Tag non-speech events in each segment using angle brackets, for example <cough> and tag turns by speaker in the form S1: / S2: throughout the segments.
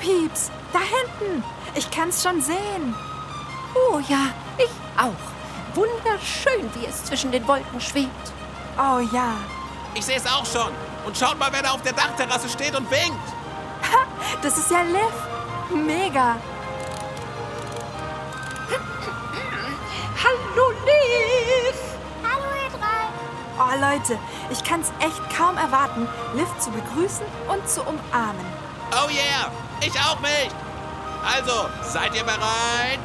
S1: Pieps, da hinten. Ich kann's schon sehen.
S2: Oh ja, ich auch. Wunderschön, wie es zwischen den Wolken schwebt.
S1: Oh ja.
S3: Ich sehe es auch schon. Und schaut mal, wer da auf der Dachterrasse steht und winkt.
S1: Das ist ja Liv. Mega.
S2: Hallo, Liv!
S4: Hallo, ihr drei.
S1: Oh Leute, ich kann's echt kaum erwarten, Liv zu begrüßen und zu umarmen.
S3: Oh yeah, ich auch nicht. Also, seid ihr bereit?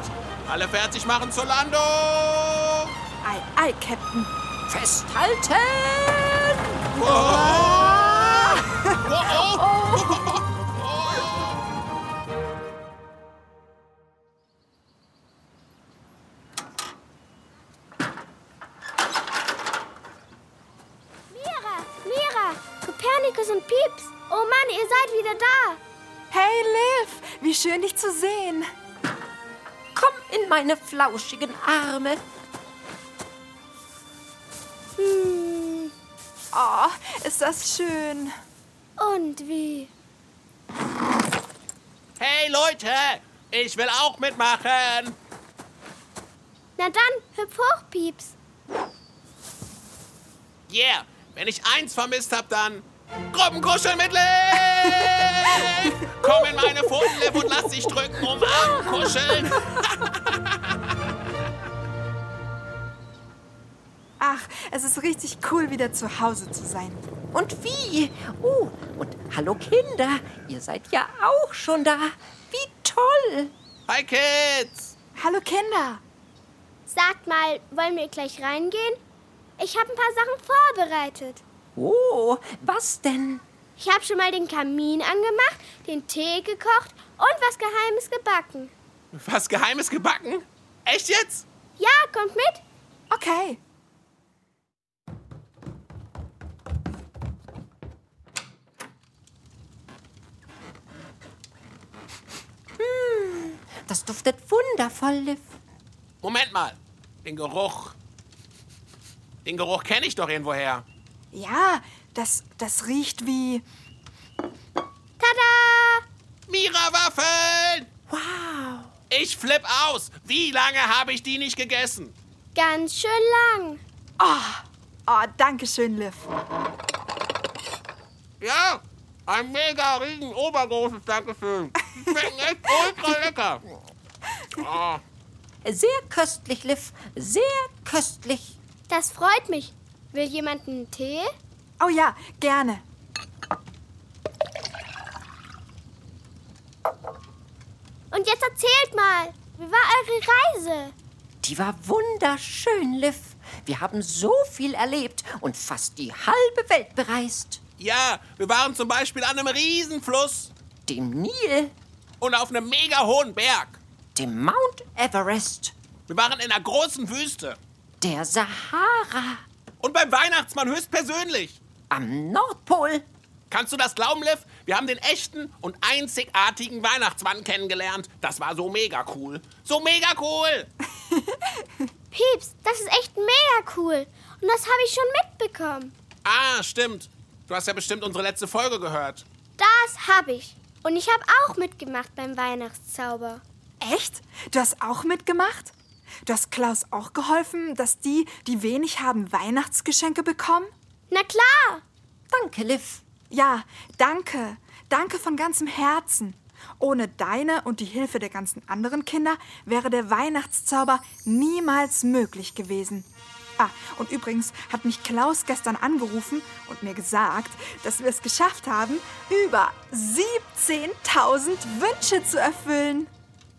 S3: Alle fertig machen zur Landung.
S1: Ei, ei, Captain.
S2: Festhalten!
S3: Oh,
S1: wie schön dich zu sehen.
S2: Komm in meine flauschigen Arme.
S4: Hm,
S1: Oh, ist das schön.
S4: und wie?
S3: Hey Leute, ich will auch mitmachen.
S4: Na dann, hüpf hoch, Pieps.
S3: Yeah, wenn ich eins vermisst hab, dann Gruppenkuscheln mit Liv. Komm in meine Pfoten, Liv, und lass dich drücken, umarmen, kuscheln.
S1: Ach, es ist richtig cool, wieder zu Hause zu sein.
S2: Und wie? Oh, und hallo Kinder, ihr seid ja auch schon da. Wie toll!
S3: Hi Kids.
S1: Hallo Kinder.
S4: Sagt mal, wollen wir gleich reingehen? Ich habe ein paar Sachen vorbereitet.
S2: Oh, was denn?
S4: Ich habe schon mal den Kamin angemacht, den Tee gekocht und was Geheimes gebacken.
S3: Was Geheimes gebacken? Echt jetzt?
S4: Ja, kommt mit.
S1: Okay.
S2: Das duftet wundervoll, Liv.
S3: Moment mal. Den Geruch. Den Geruch kenne ich doch irgendwoher.
S1: Ja, das, das riecht wie.
S4: Tada!
S3: Mira-Waffeln!
S2: Wow.
S3: Ich flipp aus. Wie lange habe ich die nicht gegessen?
S4: Ganz schön lang.
S1: Oh, danke schön, Liv.
S3: Ja, ein mega riesen obergroßes Dankeschön. Schmecken echt ultra lecker. Oh,
S2: Sehr köstlich, Liv. Sehr köstlich.
S4: Das freut mich. Will jemand einen Tee?
S1: Oh ja, gerne.
S4: Und jetzt erzählt mal, wie war eure Reise?
S2: Die war wunderschön, Liv. Wir haben so viel erlebt und fast die halbe Welt bereist.
S3: ja, wir waren zum Beispiel an einem Riesenfluss
S2: Dem Nil,
S3: und auf einem mega hohen Berg.
S2: dem Mount Everest,
S3: Wir waren in einer großen Wüste.
S2: der Sahara,
S3: Und beim Weihnachtsmann höchstpersönlich.
S2: am Nordpol.
S3: Kannst du das glauben, Liv? Wir haben den echten und einzigartigen Weihnachtsmann kennengelernt. Das war so mega cool. So mega cool. <laughs>
S4: Pieps, das ist echt mega cool. Und das habe ich schon mitbekommen.
S3: Ah, stimmt. Du hast ja bestimmt unsere letzte Folge gehört.
S4: Das habe ich. Und ich habe auch mitgemacht beim Weihnachtszauber.
S1: Echt? Du hast auch mitgemacht? Du hast Klaus auch geholfen, dass die, die wenig haben, Weihnachtsgeschenke bekommen?
S4: Na klar.
S2: Danke, Liv.
S1: Ja, danke. Danke von ganzem Herzen. Ohne deine und die Hilfe der ganzen anderen Kinder wäre der Weihnachtszauber niemals möglich gewesen. Ah, und übrigens hat mich Klaus gestern angerufen und mir gesagt, dass wir es geschafft haben, über 17.000 Wünsche zu erfüllen.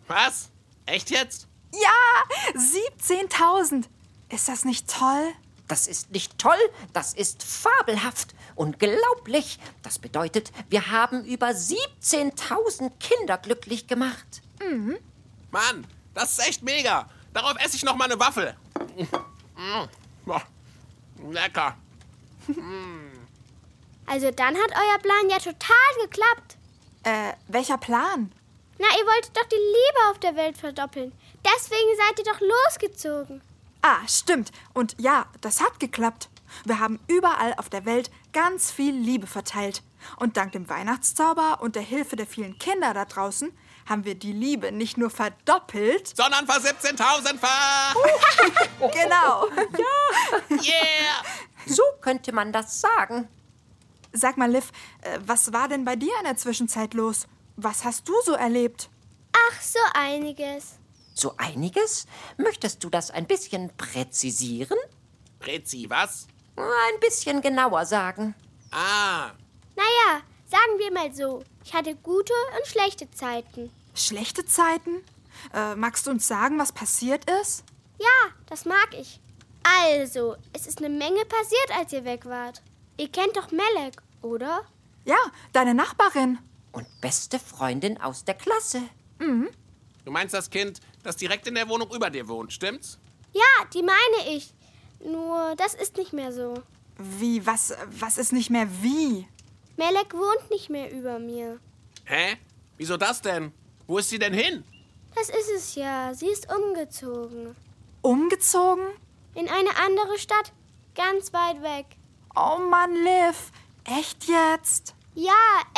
S3: Was? Echt jetzt?
S1: Ja, 17.000. Ist das nicht toll?
S2: Das ist nicht toll, das ist fabelhaft, unglaublich. Das bedeutet, wir haben über 17.000 Kinder glücklich gemacht.
S3: Mann, das ist echt mega. Darauf esse ich noch mal eine Waffel. Mm. Boah, Lecker.
S4: Also dann hat euer Plan ja total geklappt.
S1: Äh, welcher Plan?
S4: Na, ihr wolltet doch die Liebe auf der Welt verdoppeln. Deswegen seid ihr doch losgezogen.
S1: Ah, stimmt. Und ja, das hat geklappt. Wir haben überall auf der Welt ganz viel Liebe verteilt. Und dank dem Weihnachtszauber und der Hilfe der vielen Kinder da draußen haben wir die Liebe nicht nur verdoppelt,
S3: Sondern ver 17.000-fach. <laughs>
S1: genau. <laughs>
S3: Yeah.
S2: So könnte man das sagen.
S1: Sag mal, Liv, äh, was war denn bei dir in der Zwischenzeit los? Was hast du so erlebt?
S4: Ach, so einiges.
S2: So einiges? Möchtest du das ein bisschen präzisieren?
S3: Prezi, was?
S2: Ein bisschen genauer sagen.
S3: Ah,
S4: Naja, sagen wir mal so. Ich hatte gute und schlechte Zeiten.
S1: Schlechte Zeiten? Äh, magst du uns sagen, was passiert ist?
S4: Ja, das mag ich. Also, es ist eine Menge passiert, als ihr weg wart. Ihr kennt doch Melek, oder?
S1: Ja, deine Nachbarin.
S2: Und beste Freundin aus der Klasse.
S3: Du meinst das Kind, das direkt in der Wohnung über dir wohnt, stimmt's?
S4: Ja, die meine ich. Nur, das ist nicht mehr so.
S1: Wie, was, was ist nicht mehr wie?
S4: Melek wohnt nicht mehr über mir.
S3: Hä? Wieso das denn? Wo ist sie denn hin?
S4: Das ist es ja. Sie ist umgezogen.
S1: Umgezogen?
S4: In eine andere Stadt. Ganz weit weg.
S1: Oh Mann, Liv. Echt jetzt?
S4: Ja,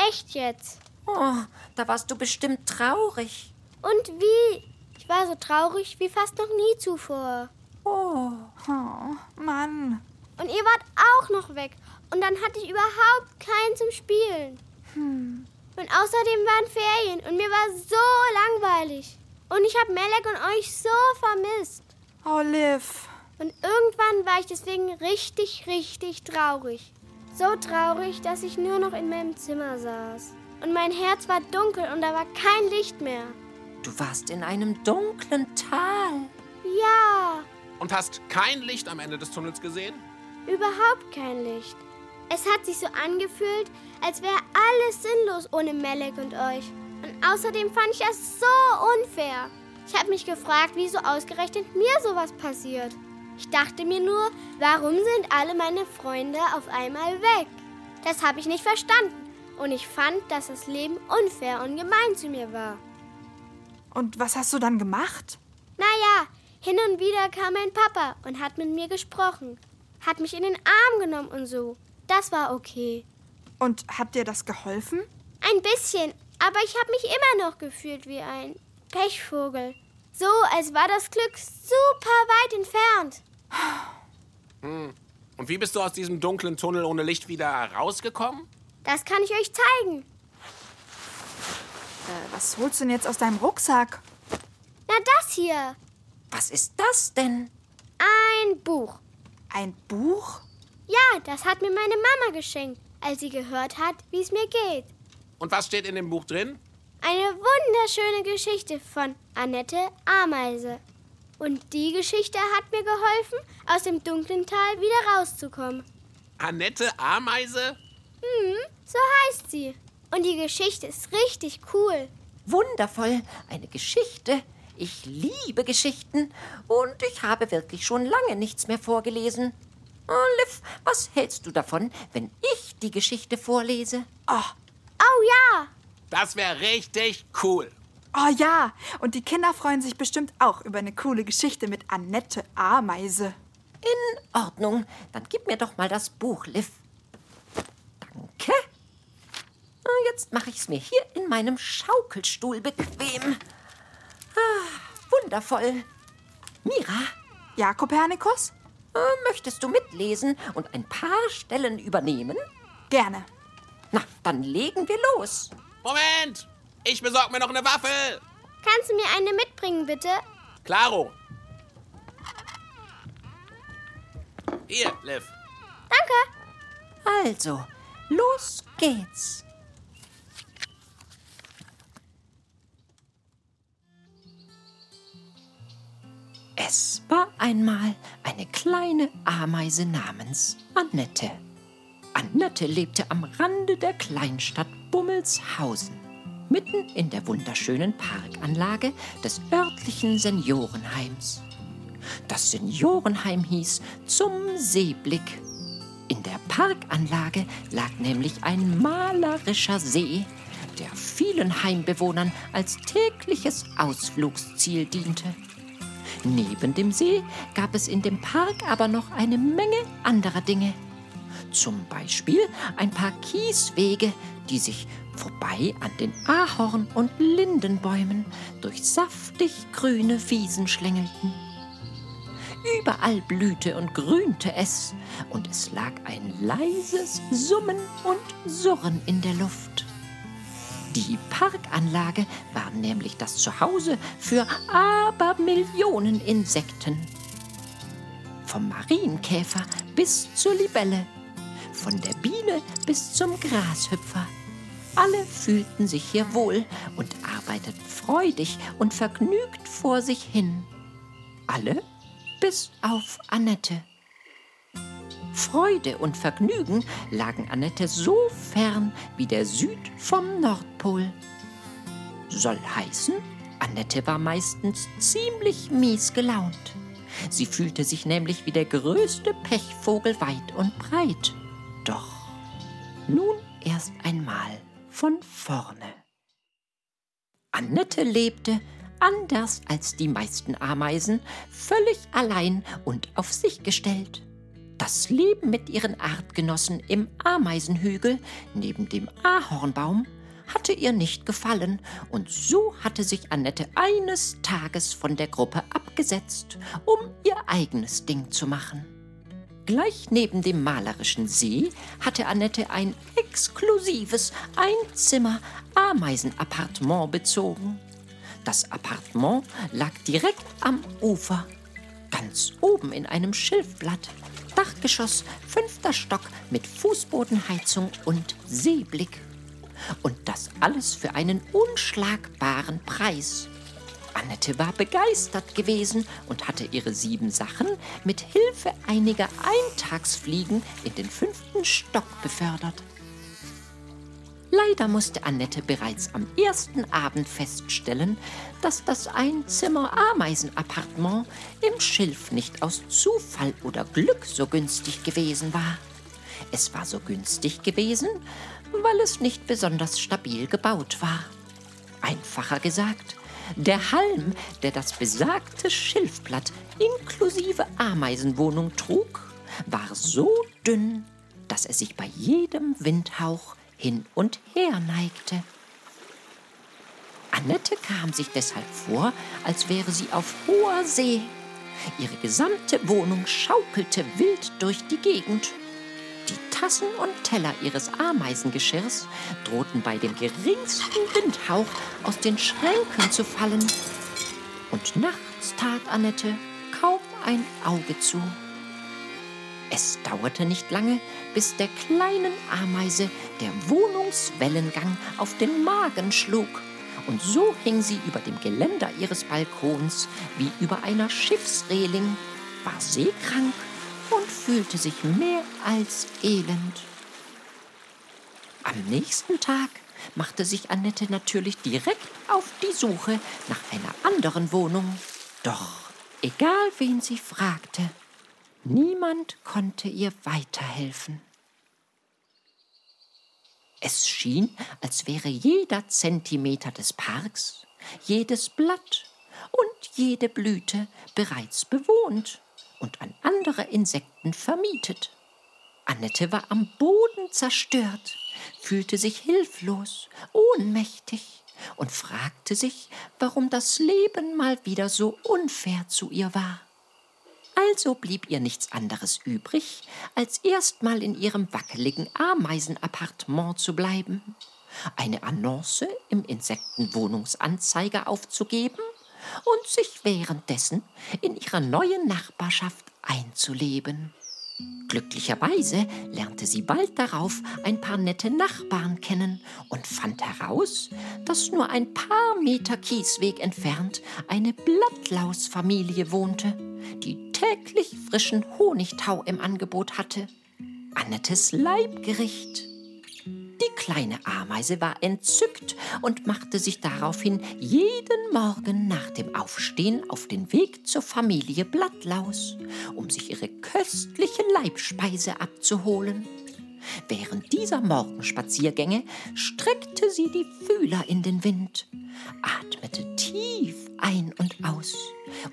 S4: echt jetzt.
S2: Oh, da warst du bestimmt traurig.
S4: Und wie? Ich war so traurig wie fast noch nie zuvor.
S1: Oh, Mann.
S4: Und ihr wart auch noch weg. Und dann hatte ich überhaupt keinen zum Spielen. Und außerdem waren Ferien und mir war so langweilig. Und ich habe Melek und euch so vermisst.
S1: Oh, Liv.
S4: Und irgendwann war ich deswegen richtig, richtig traurig. So traurig, dass ich nur noch in meinem Zimmer saß. Und mein Herz war dunkel und da war kein Licht mehr.
S2: Du warst in einem dunklen Tal.
S4: Ja,
S3: Und hast kein Licht am Ende des Tunnels gesehen?
S4: überhaupt kein Licht. Es hat sich so angefühlt, als wäre alles sinnlos ohne Melek und euch. Und außerdem fand ich das so unfair. Ich habe mich gefragt, wieso ausgerechnet mir sowas passiert. Ich dachte mir nur, warum sind alle meine Freunde auf einmal weg? Das habe ich nicht verstanden. Und ich fand, dass das Leben unfair und gemein zu mir war.
S1: Und was hast du dann gemacht?
S4: Naja, hin und wieder kam mein Papa und hat mit mir gesprochen. Hat mich in den Arm genommen und so. Das war okay.
S1: Und hat dir das geholfen?
S4: Ein bisschen, aber ich habe mich immer noch gefühlt wie ein Pechvogel. So, als war das Glück super weit entfernt.
S3: Und wie bist du aus diesem dunklen Tunnel ohne Licht wieder rausgekommen?
S4: Das kann ich euch zeigen.
S1: Äh, was holst du denn jetzt aus deinem Rucksack?
S4: Na, das hier.
S2: Was ist das denn?
S4: Ein Buch.
S1: Ein Buch?
S4: Ja, das hat mir meine Mama geschenkt, als sie gehört hat, wie es mir geht.
S3: Und was steht in dem Buch drin?
S4: Eine wunderschöne Geschichte von Annette Ameise. Und die Geschichte hat mir geholfen, aus dem dunklen Tal wieder rauszukommen.
S3: Annette Ameise?
S4: So heißt sie. Und die Geschichte ist richtig cool.
S2: Wundervoll, eine Geschichte. Ich liebe Geschichten und ich habe wirklich schon lange nichts mehr vorgelesen. Oh, Liv, was hältst du davon, wenn ich die Geschichte vorlese?
S1: Oh,
S4: Oh ja,
S3: Das wäre richtig cool.
S1: oh ja. Und die Kinder freuen sich bestimmt auch über eine coole Geschichte mit Annette Ameise.
S2: In Ordnung, dann gib mir doch mal das Buch, Liv. Danke. Jetzt mache ich es mir hier in meinem Schaukelstuhl bequem. Ah, wundervoll. Mira,
S1: Ja, Kopernikus?
S2: äh, möchtest du mitlesen und ein paar Stellen übernehmen?
S1: Gerne.
S2: Na, dann legen wir los.
S3: Moment! Ich besorg mir noch eine Waffel!
S4: kannst du mir eine mitbringen, bitte?
S3: Klaro! Hier, Liv.
S4: Danke.
S2: Also, los geht's. Es war einmal eine kleine Ameise namens Annette. Annette lebte am Rande der Kleinstadt Bummelshausen, mitten in der wunderschönen Parkanlage des örtlichen Seniorenheims. Das Seniorenheim hieß Zum Seeblick. In der Parkanlage lag nämlich ein malerischer See, der vielen Heimbewohnern als tägliches Ausflugsziel diente. Neben dem See gab es in dem Park aber noch eine Menge anderer Dinge. Zum Beispiel ein paar Kieswege, die sich vorbei an den Ahorn- und Lindenbäumen durch saftig grüne Wiesen schlängelten. Überall blühte und grünte es, und es lag ein leises Summen und Surren in der Luft. Die Parkanlage war nämlich das Zuhause für Abermillionen Insekten. Vom Marienkäfer bis zur Libelle, von der Biene bis zum Grashüpfer. Alle fühlten sich hier wohl und arbeiteten freudig und vergnügt vor sich hin. Alle bis auf Annette. Freude und Vergnügen lagen Annette so fern wie der Süd vom Nordpol. Soll heißen, Annette war meistens ziemlich mies gelaunt. Sie fühlte sich nämlich wie der größte Pechvogel weit und breit. Doch nun erst einmal von vorne. Annette lebte, anders als die meisten Ameisen, völlig allein und auf sich gestellt. Das Leben mit ihren Artgenossen im Ameisenhügel neben dem Ahornbaum hatte ihr nicht gefallen, und so hatte sich Annette eines Tages von der Gruppe abgesetzt, um ihr eigenes Ding zu machen. Gleich neben dem malerischen See hatte Annette ein exklusives Einzimmer-Ameisenappartement bezogen. Das Appartement lag direkt am Ufer, ganz oben in einem Schilfblatt. Dachgeschoss, fünfter Stock mit Fußbodenheizung und Seeblick. Und das alles für einen unschlagbaren Preis. Annette war begeistert gewesen und hatte ihre sieben Sachen mit Hilfe einiger Eintagsfliegen in den fünften Stock befördert. Leider musste Annette bereits am ersten Abend feststellen, dass das Einzimmer-Ameisenappartement im Schilf nicht aus Zufall oder Glück so günstig gewesen war. Es war so günstig gewesen, weil es nicht besonders stabil gebaut war. Einfacher gesagt, der Halm, der das besagte Schilfblatt inklusive Ameisenwohnung trug, war so dünn, dass er sich bei jedem Windhauch hin und her neigte. Annette kam sich deshalb vor, als wäre sie auf hoher See. Ihre gesamte Wohnung schaukelte wild durch die Gegend. Die Tassen und Teller ihres Ameisengeschirrs drohten bei dem geringsten Windhauch aus den Schränken zu fallen. Und nachts tat Annette kaum ein Auge zu. Es dauerte nicht lange, bis der kleinen Ameise der Wohnungswellengang auf den Magen schlug. Und so hing sie über dem Geländer ihres Balkons wie über einer Schiffsreling, war seekrank und fühlte sich mehr als elend. Am nächsten Tag machte sich Annette natürlich direkt auf die Suche nach einer anderen Wohnung. Doch egal wen sie fragte, Niemand konnte ihr weiterhelfen. Es schien, als wäre jeder Zentimeter des Parks, jedes Blatt und jede Blüte bereits bewohnt und an andere Insekten vermietet. Annette war am Boden zerstört, fühlte sich hilflos, ohnmächtig und fragte sich, warum das Leben mal wieder so unfair zu ihr war. Also blieb ihr nichts anderes übrig, als erstmal in ihrem wackeligen Ameisenappartement zu bleiben, eine Annonce im Insektenwohnungsanzeiger aufzugeben und sich währenddessen in ihrer neuen Nachbarschaft einzuleben. Glücklicherweise lernte sie bald darauf ein paar nette Nachbarn kennen und fand heraus, dass nur ein paar Meter Kiesweg entfernt eine Blattlausfamilie wohnte, die täglich frischen Honigtau im Angebot hatte. Annettes Leibgericht. Die kleine Ameise war entzückt und machte sich daraufhin jeden Morgen nach dem Aufstehen auf den Weg zur Familie Blattlaus, um sich ihre köstliche Leibspeise abzuholen. Während dieser Morgenspaziergänge streckte sie die Fühler in den Wind, atmete tief ein und aus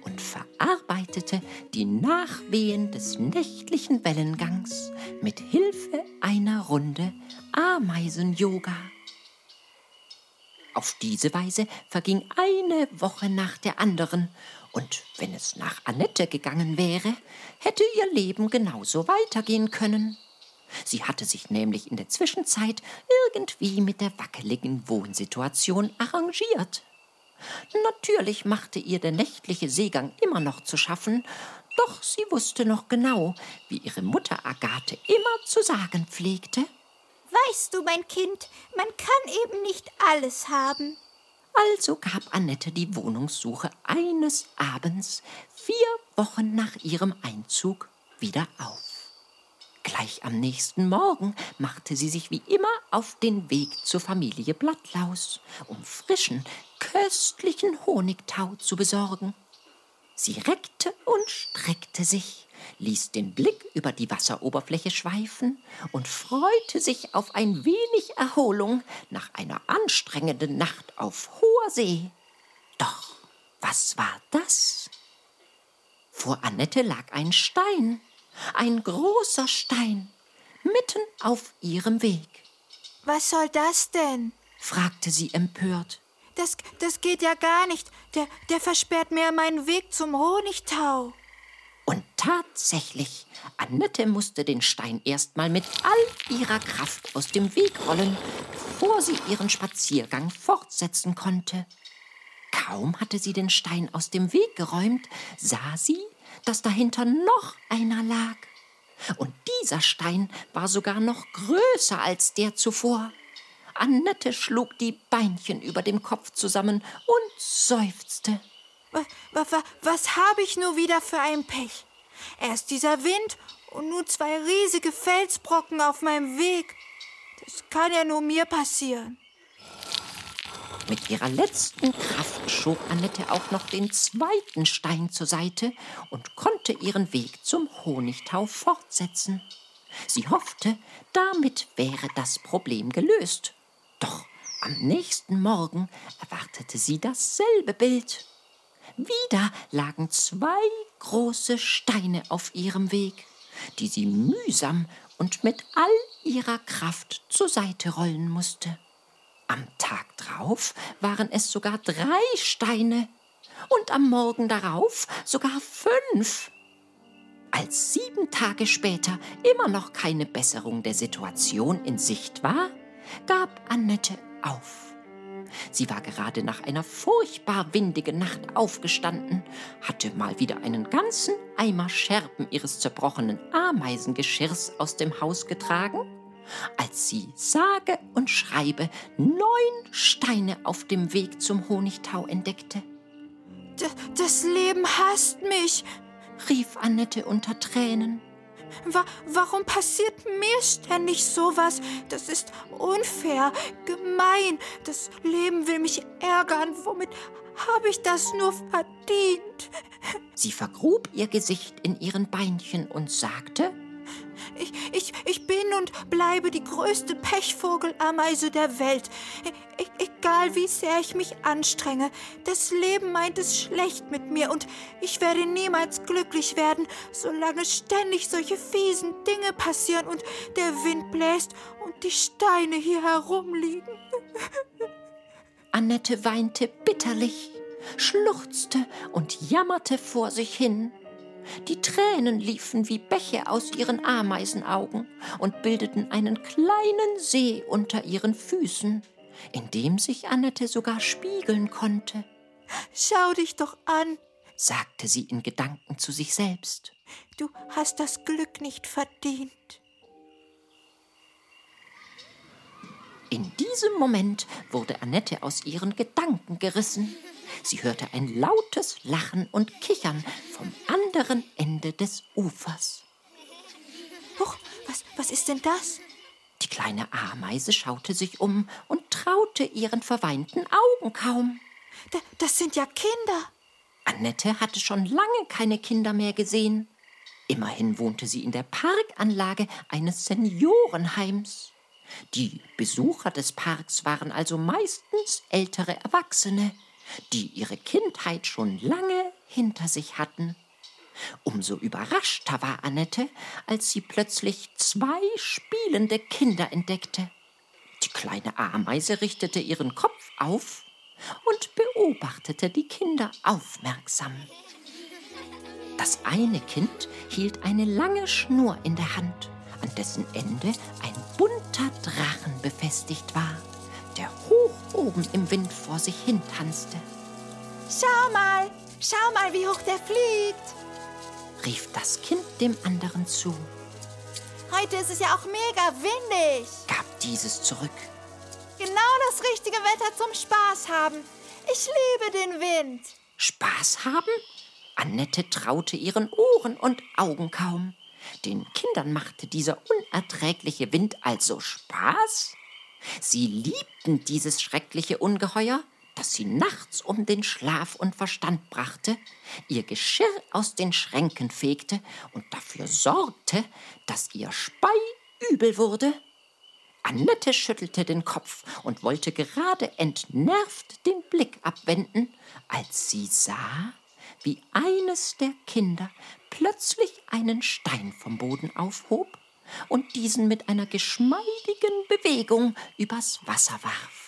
S2: und verarbeitete die Nachwehen des nächtlichen Wellengangs mit Hilfe einer Runde Ameisen-Yoga. Auf diese Weise verging eine Woche nach der anderen, und wenn es nach Annette gegangen wäre, hätte ihr Leben genauso weitergehen können. Sie hatte sich nämlich in der Zwischenzeit irgendwie mit der wackeligen Wohnsituation arrangiert. Natürlich machte ihr der nächtliche Seegang immer noch zu schaffen, doch sie wusste noch genau, wie ihre Mutter Agathe immer zu sagen pflegte.
S1: Weißt du, mein Kind, man kann eben nicht alles haben.
S2: Also gab Annette die Wohnungssuche eines Abends, vier Wochen nach ihrem Einzug, wieder auf. Gleich am nächsten Morgen machte sie sich wie immer auf den Weg zur Familie Blattlaus, um frischen, köstlichen Honigtau zu besorgen. Sie reckte und streckte sich, ließ den Blick über die Wasseroberfläche schweifen und freute sich auf ein wenig Erholung nach einer anstrengenden Nacht auf hoher See. Doch was war das? Vor Annette lag ein Stein, ein großer Stein, mitten auf ihrem Weg.
S1: Was soll das denn?
S2: fragte sie empört.
S1: Das, das geht ja gar nicht. Der, der versperrt mir meinen Weg zum Honigtau.
S2: Und tatsächlich, Annette musste den Stein erstmal mit all ihrer Kraft aus dem Weg rollen, bevor sie ihren Spaziergang fortsetzen konnte. Kaum hatte sie den Stein aus dem Weg geräumt, sah sie, dass dahinter noch einer lag. Und dieser Stein war sogar noch größer als der zuvor. Annette schlug die Beinchen über dem Kopf zusammen und seufzte.
S1: Was, was, was habe ich nur wieder für ein Pech? Erst dieser Wind und nun zwei riesige Felsbrocken auf meinem Weg. Das kann ja nur mir passieren.
S2: Mit ihrer letzten Kraft schob Annette auch noch den zweiten Stein zur Seite und konnte ihren Weg zum Honigtau fortsetzen. Sie hoffte, damit wäre das Problem gelöst. Doch am nächsten Morgen erwartete sie dasselbe Bild. Wieder lagen zwei große Steine auf ihrem Weg, die sie mühsam und mit all ihrer Kraft zur Seite rollen musste. Am Tag drauf waren es sogar drei Steine und am Morgen darauf sogar fünf. Als sieben Tage später immer noch keine Besserung der Situation in Sicht war, gab Annette auf. Sie war gerade nach einer furchtbar windigen Nacht aufgestanden, hatte mal wieder einen ganzen Eimer Scherben ihres zerbrochenen Ameisengeschirrs aus dem Haus getragen als sie sage und schreibe neun Steine auf dem Weg zum Honigtau entdeckte.
S1: D das Leben hasst mich,
S2: rief Annette unter Tränen.
S1: Wa warum passiert mir ständig sowas? Das ist unfair, gemein. Das Leben will mich ärgern. Womit habe ich das nur verdient?
S2: Sie vergrub ihr Gesicht in ihren Beinchen und sagte,
S1: ich, ich, ich bin und bleibe die größte Pechvogelameise der Welt. E egal wie sehr ich mich anstrenge, das Leben meint es schlecht mit mir und ich werde niemals glücklich werden, solange ständig solche fiesen Dinge passieren und der Wind bläst und die Steine hier herumliegen.
S2: Annette weinte bitterlich, schluchzte und jammerte vor sich hin. Die Tränen liefen wie Bäche aus ihren Ameisenaugen und bildeten einen kleinen See unter ihren Füßen, in dem sich Annette sogar spiegeln konnte.
S1: Schau dich doch an,
S2: sagte sie in Gedanken zu sich selbst.
S1: du hast das Glück nicht verdient.
S2: In diesem Moment wurde Annette aus ihren Gedanken gerissen. Sie hörte ein lautes Lachen und Kichern vom anderen Ende des Ufers.
S1: Huch, was, was ist denn das?
S2: Die kleine Ameise schaute sich um und traute ihren verweinten Augen kaum.
S1: Da, das sind ja Kinder.
S2: Annette hatte schon lange keine Kinder mehr gesehen. Immerhin wohnte sie in der Parkanlage eines Seniorenheims. Die Besucher des Parks waren also meistens ältere Erwachsene, die ihre Kindheit schon lange hinter sich hatten. Umso überraschter war Annette, als sie plötzlich zwei spielende Kinder entdeckte. Die kleine Ameise richtete ihren Kopf auf und beobachtete die Kinder aufmerksam. Das eine Kind hielt eine lange Schnur in der Hand, an dessen Ende ein bunter Drachen befestigt war, der hoch oben im Wind vor sich hin tanzte.
S1: Schau mal, schau mal, wie hoch der fliegt,
S2: rief das Kind dem anderen zu.
S1: Heute ist es ja auch mega windig.
S2: Gab dieses zurück.
S1: Genau das richtige Wetter zum Spaß haben. Ich liebe den Wind.
S2: Spaß haben? Annette traute ihren Ohren und Augen kaum. Den Kindern machte dieser unerträgliche Wind also Spaß? Sie liebten dieses schreckliche Ungeheuer, das sie nachts um den Schlaf und Verstand brachte, ihr Geschirr aus den Schränken fegte und dafür sorgte, dass ihr Spei übel wurde? Annette schüttelte den Kopf und wollte gerade entnervt den Blick abwenden, als sie sah, wie eines der Kinder plötzlich einen Stein vom Boden aufhob und diesen mit einer geschmeidigen Bewegung übers Wasser warf.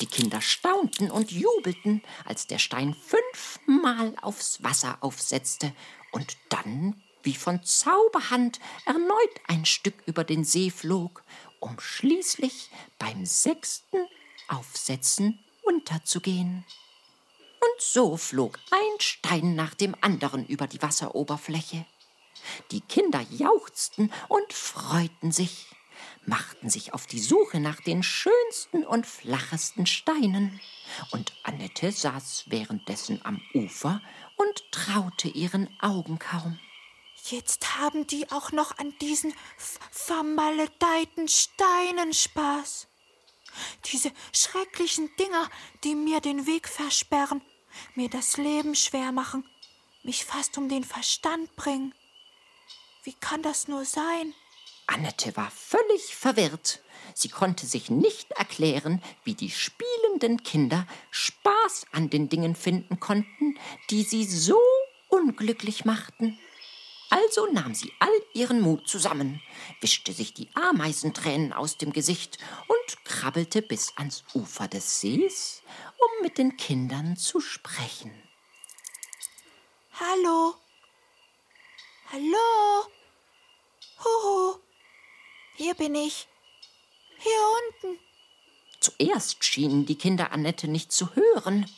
S2: Die Kinder staunten und jubelten, als der Stein fünfmal aufs Wasser aufsetzte und dann, wie von Zauberhand, erneut ein Stück über den See flog, um schließlich beim sechsten Aufsetzen unterzugehen. Und so flog ein Stein nach dem anderen über die Wasseroberfläche. Die Kinder jauchzten und freuten sich, machten sich auf die Suche nach den schönsten und flachesten Steinen. Und Annette saß währenddessen am Ufer und traute ihren Augen kaum.
S1: Jetzt haben die auch noch an diesen vermaledeiten Steinen Spaß. Diese schrecklichen Dinger, die mir den Weg versperren, mir das Leben schwer machen, mich fast um den Verstand bringen. Wie kann das nur sein?
S2: Annette war völlig verwirrt. Sie konnte sich nicht erklären, wie die spielenden Kinder Spaß an den Dingen finden konnten, die sie so unglücklich machten. Also nahm sie all ihren Mut zusammen, wischte sich die Ameisentränen aus dem Gesicht und krabbelte bis ans Ufer des Sees, um mit den Kindern zu sprechen.
S1: Hallo? Hallo? Huhu, hier bin ich. Hier unten.
S2: Zuerst schienen die Kinder Annette nicht zu hören,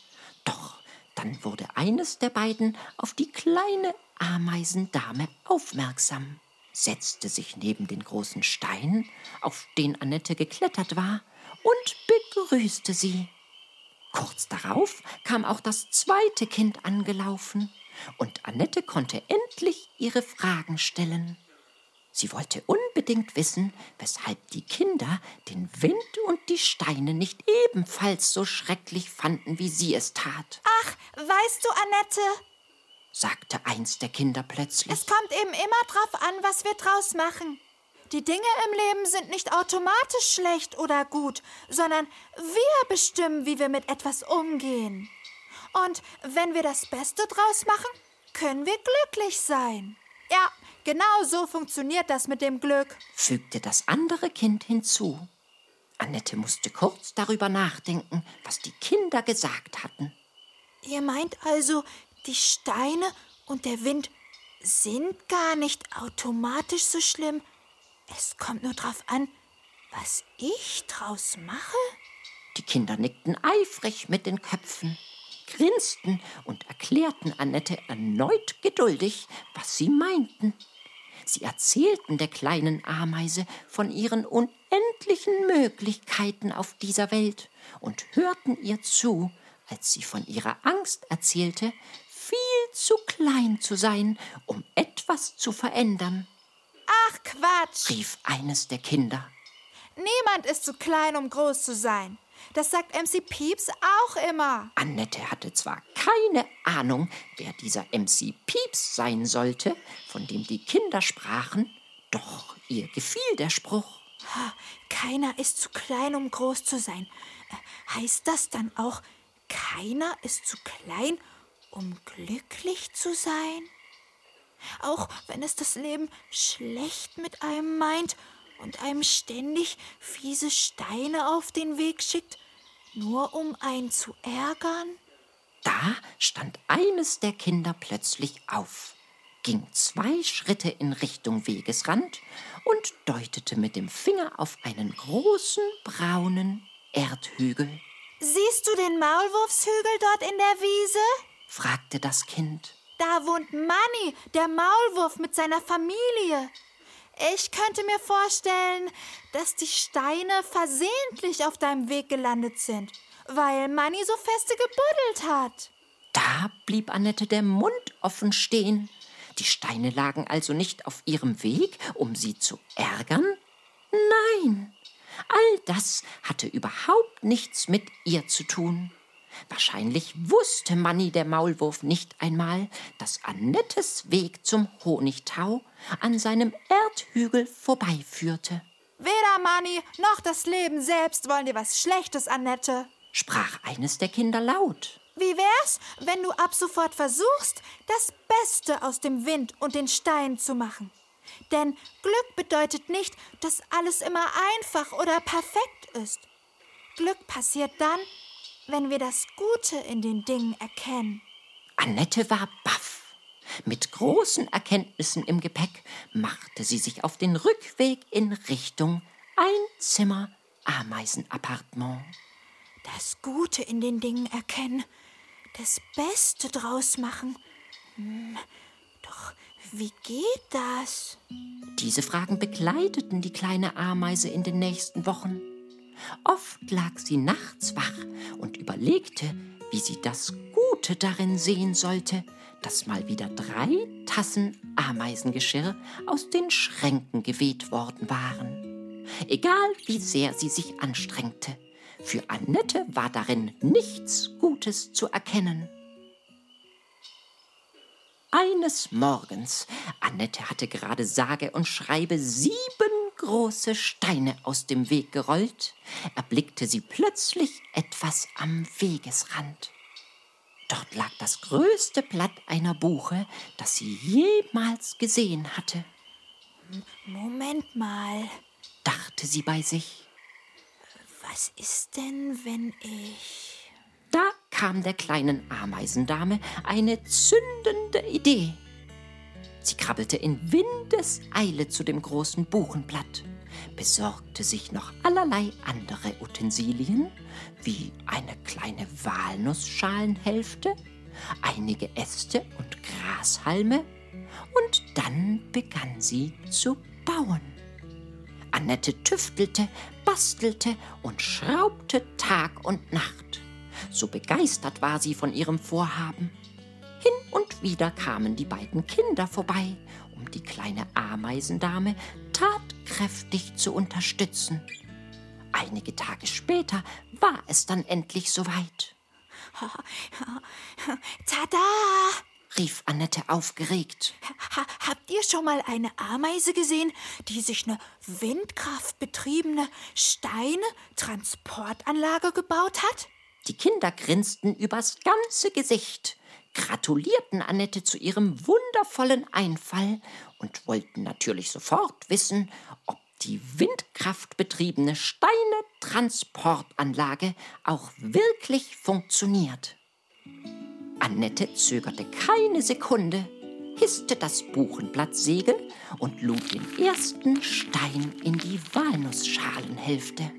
S2: doch dann wurde eines der beiden auf die kleine Ameisendame aufmerksam, setzte sich neben den großen Stein, auf den Annette geklettert war, und begrüßte sie. Kurz darauf kam auch das zweite Kind angelaufen, und Annette konnte endlich ihre Fragen stellen. Sie wollte unbedingt wissen, weshalb die Kinder den Wind und die Steine nicht ebenfalls so schrecklich fanden, wie sie es tat.
S1: Ach, weißt du, Annette,
S2: sagte eins der Kinder plötzlich.
S1: Es kommt eben immer drauf an, was wir draus machen. Die Dinge im Leben sind nicht automatisch schlecht oder gut, sondern wir bestimmen, wie wir mit etwas umgehen. Und wenn wir das Beste draus machen, können wir glücklich sein. Ja, genau so funktioniert das mit dem Glück,
S2: fügte das andere Kind hinzu. Annette musste kurz darüber nachdenken, was die Kinder gesagt hatten.
S1: Ihr meint also, die Steine und der Wind sind gar nicht automatisch so schlimm. Es kommt nur drauf an, was ich draus mache.
S2: Die Kinder nickten eifrig mit den Köpfen. Grinsten und erklärten Annette erneut geduldig, was sie meinten. Sie erzählten der kleinen Ameise von ihren unendlichen Möglichkeiten auf dieser Welt und hörten ihr zu, als sie von ihrer Angst erzählte, viel zu klein zu sein, um etwas zu verändern.
S1: Ach Quatsch!
S2: rief eines der Kinder.
S1: Niemand ist zu klein, um groß zu sein. Das sagt MC Pieps auch immer.
S2: Annette hatte zwar keine Ahnung, wer dieser MC Pieps sein sollte, von dem die Kinder sprachen, doch ihr gefiel der Spruch.
S1: Keiner ist zu klein, um groß zu sein. Äh, heißt das dann auch, keiner ist zu klein, um glücklich zu sein? Auch wenn es das Leben schlecht mit einem meint und einem ständig fiese Steine auf den Weg schickt, nur um einen zu ärgern?
S2: Da stand eines der Kinder plötzlich auf, ging zwei Schritte in Richtung Wegesrand und deutete mit dem Finger auf einen großen braunen Erdhügel.
S1: Siehst du den Maulwurfshügel dort in der Wiese?
S2: fragte das Kind.
S1: Da wohnt Manny, der Maulwurf mit seiner Familie. Ich könnte mir vorstellen, dass die Steine versehentlich auf deinem Weg gelandet sind, weil Manny so feste gebuddelt hat.
S2: Da blieb Annette der Mund offen stehen. Die Steine lagen also nicht auf ihrem Weg, um sie zu ärgern? Nein, all das hatte überhaupt nichts mit ihr zu tun. Wahrscheinlich wusste Manni der Maulwurf nicht einmal, dass Annettes Weg zum Honigtau an seinem Erdhügel vorbeiführte.
S1: Weder Manni noch das Leben selbst wollen dir was Schlechtes, Annette,
S2: sprach eines der Kinder laut.
S1: Wie wär's, wenn du ab sofort versuchst, das Beste aus dem Wind und den Steinen zu machen? Denn Glück bedeutet nicht, dass alles immer einfach oder perfekt ist. Glück passiert dann, wenn wir das Gute in den Dingen erkennen.
S2: Annette war baff. Mit großen Erkenntnissen im Gepäck machte sie sich auf den Rückweg in Richtung Einzimmer Ameisenappartement.
S1: Das Gute in den Dingen erkennen, das Beste draus machen. Hm, doch wie geht das?
S2: Diese Fragen begleiteten die kleine Ameise in den nächsten Wochen. Oft lag sie nachts wach und überlegte, wie sie das Gute darin sehen sollte, dass mal wieder drei Tassen Ameisengeschirr aus den Schränken geweht worden waren. Egal wie sehr sie sich anstrengte, für Annette war darin nichts Gutes zu erkennen. Eines Morgens, Annette hatte gerade sage und schreibe sieben große Steine aus dem Weg gerollt, erblickte sie plötzlich etwas am Wegesrand. Dort lag das größte Blatt einer Buche, das sie jemals gesehen hatte.
S1: Moment mal,
S2: dachte sie bei sich.
S1: Was ist denn, wenn ich.
S2: Da kam der kleinen Ameisendame eine zündende Idee. Sie krabbelte in Windeseile zu dem großen Buchenblatt, besorgte sich noch allerlei andere Utensilien, wie eine kleine Walnussschalenhälfte, einige Äste und Grashalme, und dann begann sie zu bauen. Annette tüftelte, bastelte und schraubte Tag und Nacht. So begeistert war sie von ihrem Vorhaben. Hin und wieder kamen die beiden Kinder vorbei, um die kleine Ameisendame tatkräftig zu unterstützen. Einige Tage später war es dann endlich soweit. <laughs>
S1: Tada!
S2: rief Annette aufgeregt.
S1: Ha habt ihr schon mal eine Ameise gesehen, die sich eine windkraftbetriebene Steine-Transportanlage gebaut hat?
S2: Die Kinder grinsten übers ganze Gesicht gratulierten Annette zu ihrem wundervollen Einfall und wollten natürlich sofort wissen, die windkraftbetriebene Steine-Transportanlage auch wirklich funktioniert. Annette zögerte keine Sekunde, hisste das Buchenblattsegel und lud den ersten Stein in die Walnussschalenhälfte.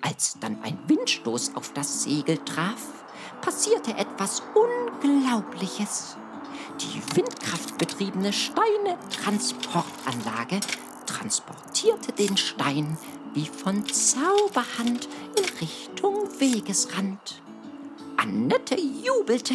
S2: Als dann ein Windstoß auf das Segel traf, passierte etwas Unglaubliches. Die windkraftbetriebene Steine-Transportanlage transportierte den Stein wie von Zauberhand in Richtung Wegesrand. Annette jubelte.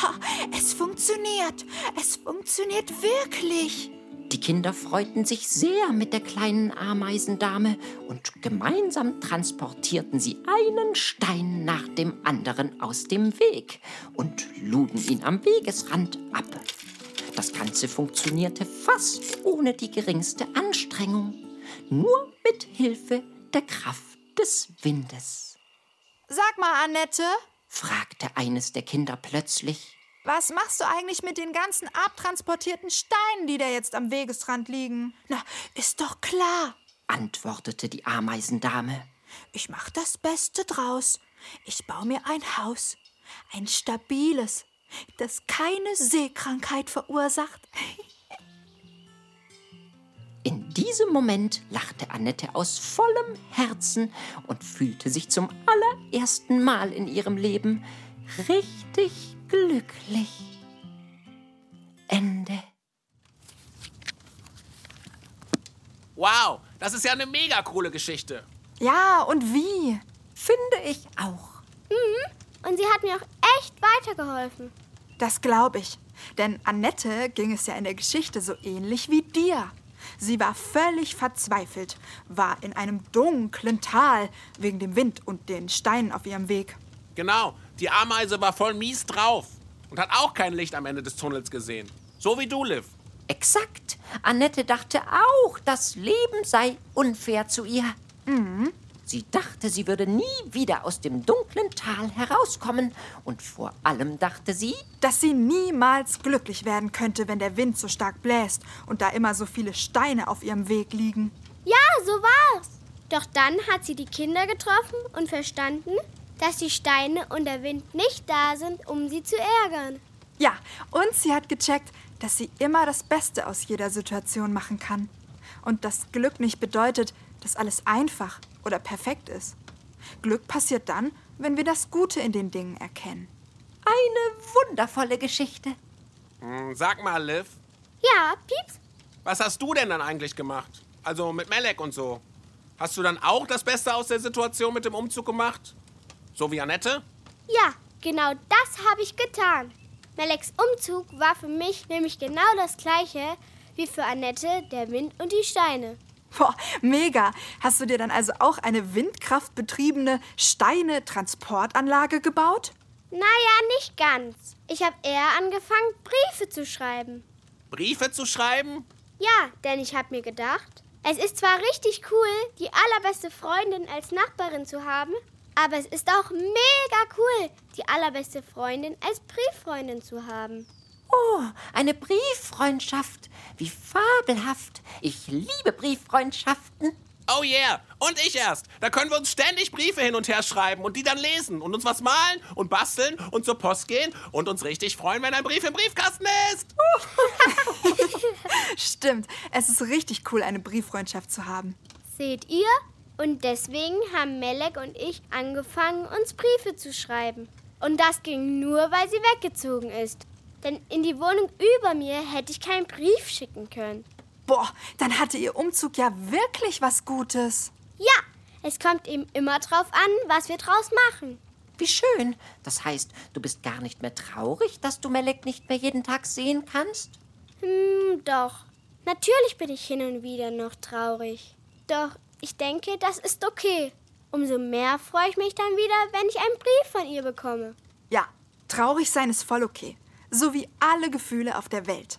S1: Ha, es funktioniert. Es funktioniert wirklich.
S2: Die Kinder freuten sich sehr mit der kleinen Ameisendame und gemeinsam transportierten sie einen Stein nach dem anderen aus dem Weg und luden ihn am Wegesrand ab. Das Ganze funktionierte fast ohne die geringste Anstrengung, nur mit Hilfe der Kraft des Windes.
S1: Sag mal, Annette,
S2: fragte eines der Kinder plötzlich.
S1: was machst du eigentlich mit den ganzen abtransportierten Steinen, die da jetzt am Wegesrand liegen? Na, ist doch klar.
S2: antwortete die Ameisendame.
S1: Ich mach das Beste draus. Ich baue mir ein Haus. Ein stabiles, das keine Seekrankheit verursacht.
S2: In diesem Moment lachte Annette aus vollem Herzen und fühlte sich zum allerersten Mal in ihrem Leben richtig glücklich. Ende.
S3: Wow, das ist ja eine mega coole Geschichte.
S1: Ja, und wie?
S2: Finde ich auch.
S4: Und sie hat mir auch echt weitergeholfen.
S1: Das glaube ich. Denn Annette ging es ja in der Geschichte so ähnlich wie dir. Sie war völlig verzweifelt, war in einem dunklen Tal wegen dem Wind und den Steinen auf ihrem Weg.
S3: Genau, die Ameise war voll mies drauf und hat auch kein Licht am Ende des Tunnels gesehen. So wie du, Liv.
S2: Exakt. Annette dachte auch, das Leben sei unfair zu ihr. Sie dachte, sie würde nie wieder aus dem dunklen Tal herauskommen. Und vor allem dachte sie,
S1: Dass sie niemals glücklich werden könnte, wenn der Wind so stark bläst und da immer so viele Steine auf ihrem Weg liegen.
S4: Ja, so war's. Doch dann hat sie die Kinder getroffen und verstanden, dass die Steine und der Wind nicht da sind, um sie zu ärgern.
S1: Ja, und sie hat gecheckt, dass sie immer das Beste aus jeder Situation machen kann. Und dass Glück nicht bedeutet, dass alles einfach oder perfekt ist. Glück passiert dann, wenn wir das Gute in den Dingen erkennen.
S2: eine wundervolle Geschichte.
S3: Hm, Sag mal, Liv,
S4: Ja, Pieps?
S3: was hast du denn dann eigentlich gemacht? Also mit Melek und so. Hast du dann auch das Beste aus der Situation mit dem Umzug gemacht? So wie Annette?
S4: Ja, genau das habe ich getan. Meleks Umzug war für mich nämlich genau das gleiche wie für Annette der Wind und die Steine.
S1: Boah, mega. Hast du dir dann also auch eine windkraftbetriebene Steine-Transportanlage gebaut?
S4: Naja, nicht ganz. Ich habe eher angefangen, Briefe zu schreiben.
S3: Briefe zu schreiben?
S4: Ja, denn ich habe mir gedacht, es ist zwar richtig cool, die allerbeste Freundin als Nachbarin zu haben, aber es ist auch mega cool, die allerbeste Freundin als Brieffreundin zu haben.
S2: Oh, eine Brieffreundschaft. Wie fabelhaft. Ich liebe Brieffreundschaften.
S3: Oh yeah, und ich erst. Da können wir uns ständig Briefe hin und her schreiben und die dann lesen und uns was malen und basteln und zur Post gehen und uns richtig freuen, wenn ein Brief im Briefkasten ist. <laughs>
S1: Stimmt, es ist richtig cool, eine Brieffreundschaft zu haben.
S4: Seht ihr? Und deswegen haben Melek und ich angefangen, uns Briefe zu schreiben. Und das ging nur, weil sie weggezogen ist. Denn in die Wohnung über mir hätte ich keinen Brief schicken können.
S1: Boah, dann hatte ihr Umzug ja wirklich was Gutes.
S4: Ja, es kommt eben immer drauf an, was wir draus machen.
S2: Wie schön. Das heißt, du bist gar nicht mehr traurig, dass du Melek nicht mehr jeden Tag sehen kannst?
S4: Hm, doch. Natürlich bin ich hin und wieder noch traurig. Doch ich denke, das ist okay. Umso mehr freue ich mich dann wieder, wenn ich einen Brief von ihr bekomme.
S1: Ja, traurig sein ist voll okay. So wie alle Gefühle auf der Welt.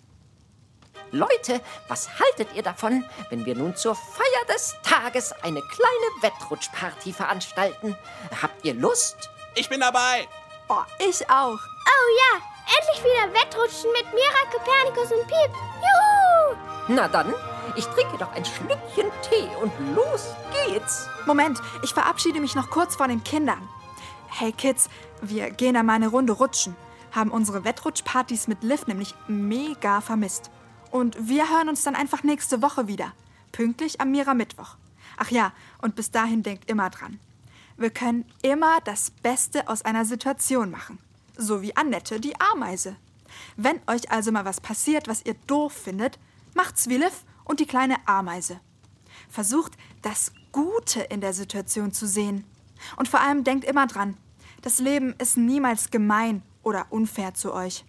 S2: Leute, was haltet ihr davon, wenn wir nun zur Feier des Tages eine kleine Wettrutschparty veranstalten? Habt ihr Lust?
S3: Ich bin dabei.
S1: Oh, ich auch.
S4: Oh ja, endlich wieder Wettrutschen mit Mira, Kopernikus und Piep. Juhu!
S2: Na dann, ich trinke doch ein Schlückchen Tee und los geht's.
S1: Moment, ich verabschiede mich noch kurz vor den Kindern. Hey Kids, wir gehen einmal eine Runde rutschen. Haben unsere Wettrutschpartys mit Liv nämlich mega vermisst. Und wir hören uns dann einfach nächste Woche wieder. Pünktlich am Mira Mittwoch. Ach ja, und bis dahin denkt immer dran. Wir können immer das Beste aus einer Situation machen. So wie Annette, die Ameise. Wenn euch also mal was passiert, was ihr doof findet, macht's wie Liv und die kleine Ameise. Versucht, das Gute in der Situation zu sehen. Und vor allem denkt immer dran, das Leben ist niemals gemein oder unfair zu euch.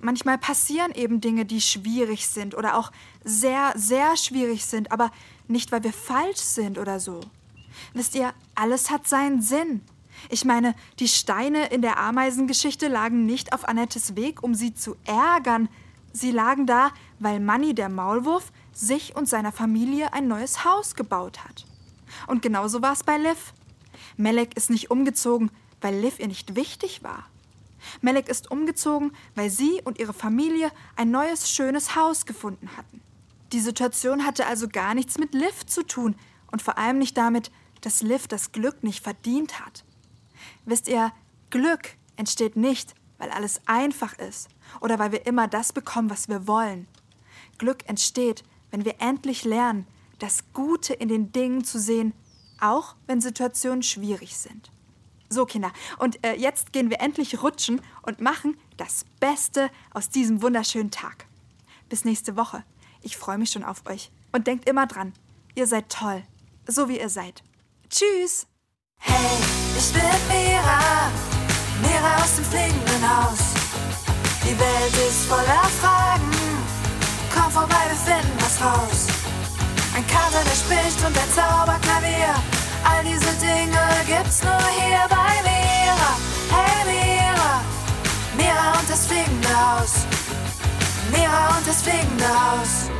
S1: Manchmal passieren eben Dinge, die schwierig sind oder auch sehr, sehr schwierig sind, aber nicht, weil wir falsch sind oder so. Wisst ihr, alles hat seinen Sinn. Ich meine, die Steine in der Ameisengeschichte lagen nicht auf Annettes Weg, um sie zu ärgern. Sie lagen da, weil Manny der Maulwurf sich und seiner Familie ein neues Haus gebaut hat. Und genauso war es bei Liv. Melek ist nicht umgezogen, weil Liv ihr nicht wichtig war. Melek ist umgezogen, weil sie und ihre Familie ein neues, schönes Haus gefunden hatten. Die Situation hatte also gar nichts mit Liv zu tun und vor allem nicht damit, dass Liv das Glück nicht verdient hat. Wisst ihr, Glück entsteht nicht, weil alles einfach ist oder weil wir immer das bekommen, was wir wollen. Glück entsteht, wenn wir endlich lernen, das Gute in den Dingen zu sehen, auch wenn Situationen schwierig sind. So, Kinder, und äh, jetzt gehen wir endlich rutschen und machen das Beste aus diesem wunderschönen Tag. Bis nächste Woche. Ich freue mich schon auf euch. Und denkt immer dran, ihr seid toll, so wie ihr seid. Tschüss!
S5: Hey, ich bin Mira, Mira aus dem fliegenden Haus. Die Welt ist voller Fragen, komm vorbei, wir finden was raus. Ein Kater, der spricht und ein Zauberklavier. All diese Dinge gibt's nur hier bei Mira. Hey Mira, Mira und das fliegende Haus. Mira und das fliegende Haus.